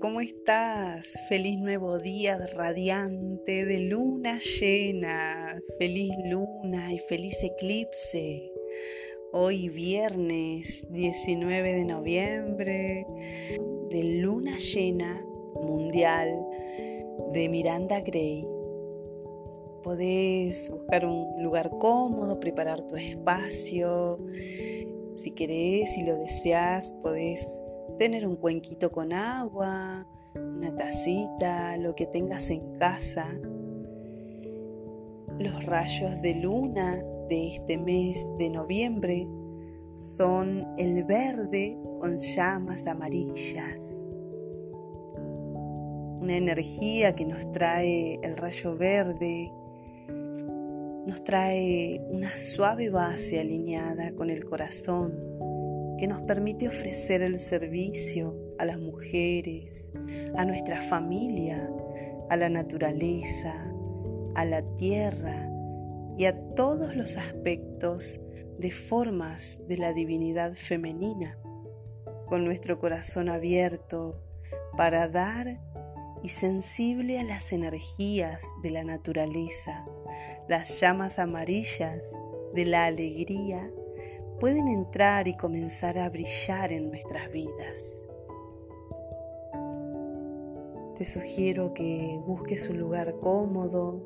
¿cómo estás? Feliz nuevo día radiante de luna llena, feliz luna y feliz eclipse. Hoy viernes 19 de noviembre de luna llena mundial de Miranda Gray. Podés buscar un lugar cómodo, preparar tu espacio. Si querés y lo deseas, podés tener un cuenquito con agua, una tacita, lo que tengas en casa. Los rayos de luna de este mes de noviembre son el verde con llamas amarillas. Una energía que nos trae el rayo verde, nos trae una suave base alineada con el corazón que nos permite ofrecer el servicio a las mujeres, a nuestra familia, a la naturaleza, a la tierra y a todos los aspectos de formas de la divinidad femenina, con nuestro corazón abierto para dar y sensible a las energías de la naturaleza, las llamas amarillas de la alegría pueden entrar y comenzar a brillar en nuestras vidas. Te sugiero que busques un lugar cómodo.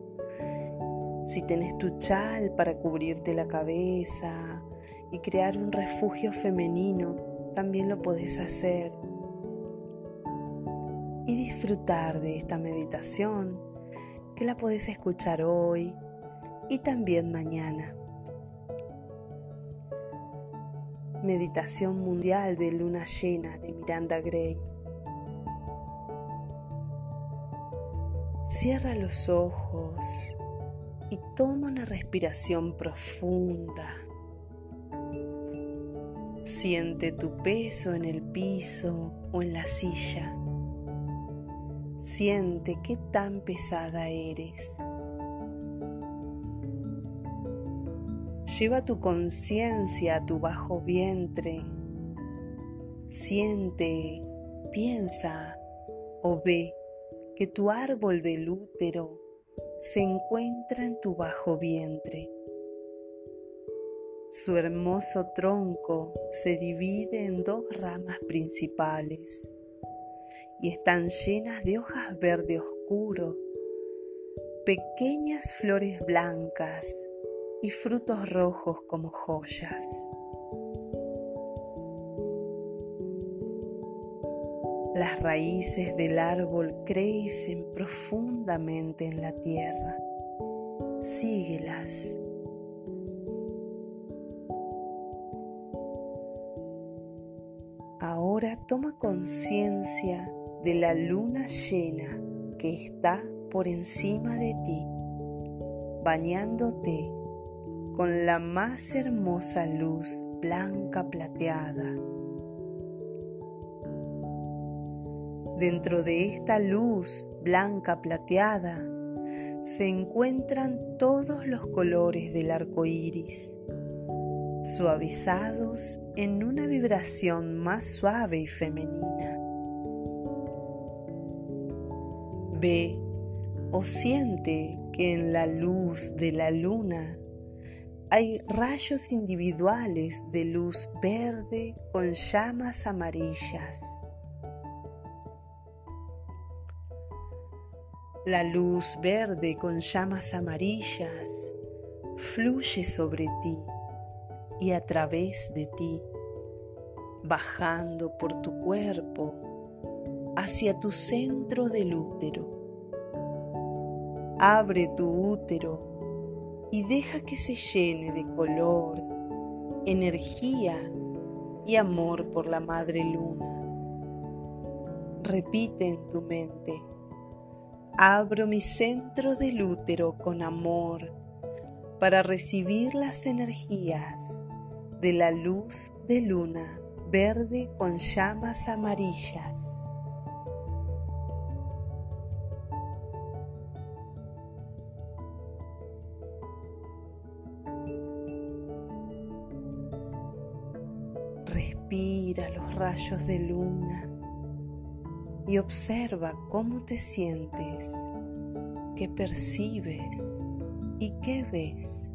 Si tenés tu chal para cubrirte la cabeza y crear un refugio femenino, también lo podés hacer. Y disfrutar de esta meditación que la podés escuchar hoy y también mañana. Meditación Mundial de Luna Llena de Miranda Gray. Cierra los ojos y toma una respiración profunda. Siente tu peso en el piso o en la silla. Siente qué tan pesada eres. Lleva tu conciencia a tu bajo vientre. Siente, piensa o ve que tu árbol del útero se encuentra en tu bajo vientre. Su hermoso tronco se divide en dos ramas principales y están llenas de hojas verde oscuro, pequeñas flores blancas y frutos rojos como joyas. Las raíces del árbol crecen profundamente en la tierra. Síguelas. Ahora toma conciencia de la luna llena que está por encima de ti, bañándote con la más hermosa luz blanca plateada. Dentro de esta luz blanca plateada se encuentran todos los colores del arco iris, suavizados en una vibración más suave y femenina. Ve o siente que en la luz de la luna hay rayos individuales de luz verde con llamas amarillas. La luz verde con llamas amarillas fluye sobre ti y a través de ti, bajando por tu cuerpo hacia tu centro del útero. Abre tu útero y deja que se llene de color, energía y amor por la Madre Luna. Repite en tu mente, abro mi centro del útero con amor para recibir las energías de la luz de luna verde con llamas amarillas. Rayos de luna y observa cómo te sientes, qué percibes y qué ves.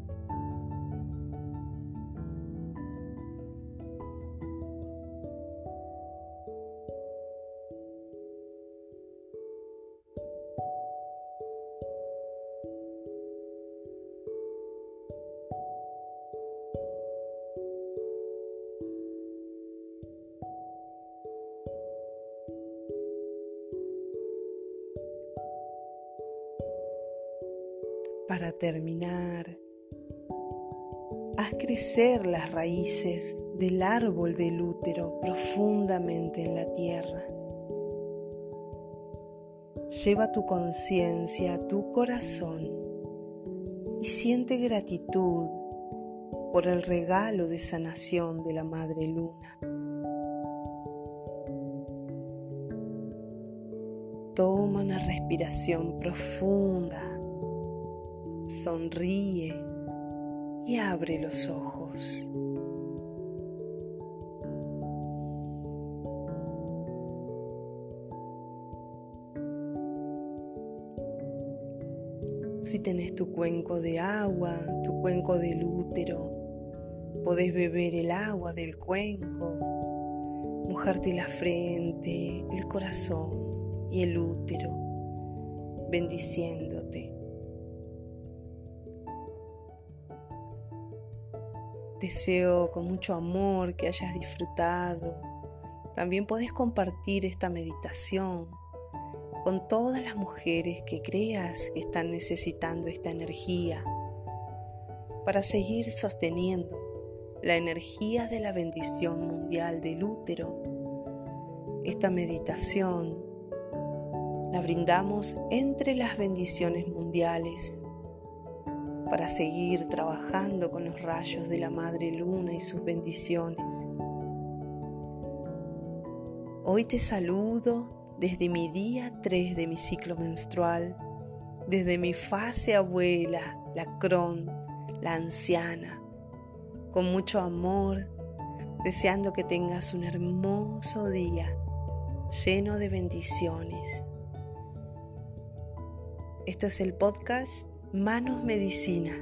Para terminar, haz crecer las raíces del árbol del útero profundamente en la tierra. Lleva tu conciencia a tu corazón y siente gratitud por el regalo de sanación de la Madre Luna. Toma una respiración profunda sonríe y abre los ojos. Si tenés tu cuenco de agua, tu cuenco del útero, podés beber el agua del cuenco, mojarte la frente, el corazón y el útero, bendiciéndote. Deseo con mucho amor que hayas disfrutado. También puedes compartir esta meditación con todas las mujeres que creas que están necesitando esta energía para seguir sosteniendo la energía de la bendición mundial del útero. Esta meditación la brindamos entre las bendiciones mundiales para seguir trabajando con los rayos de la Madre Luna y sus bendiciones. Hoy te saludo desde mi día 3 de mi ciclo menstrual, desde mi fase abuela, la cron, la anciana, con mucho amor, deseando que tengas un hermoso día lleno de bendiciones. Esto es el podcast Manos Medicina.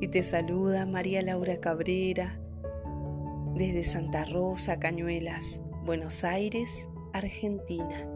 Y te saluda María Laura Cabrera desde Santa Rosa, Cañuelas, Buenos Aires, Argentina.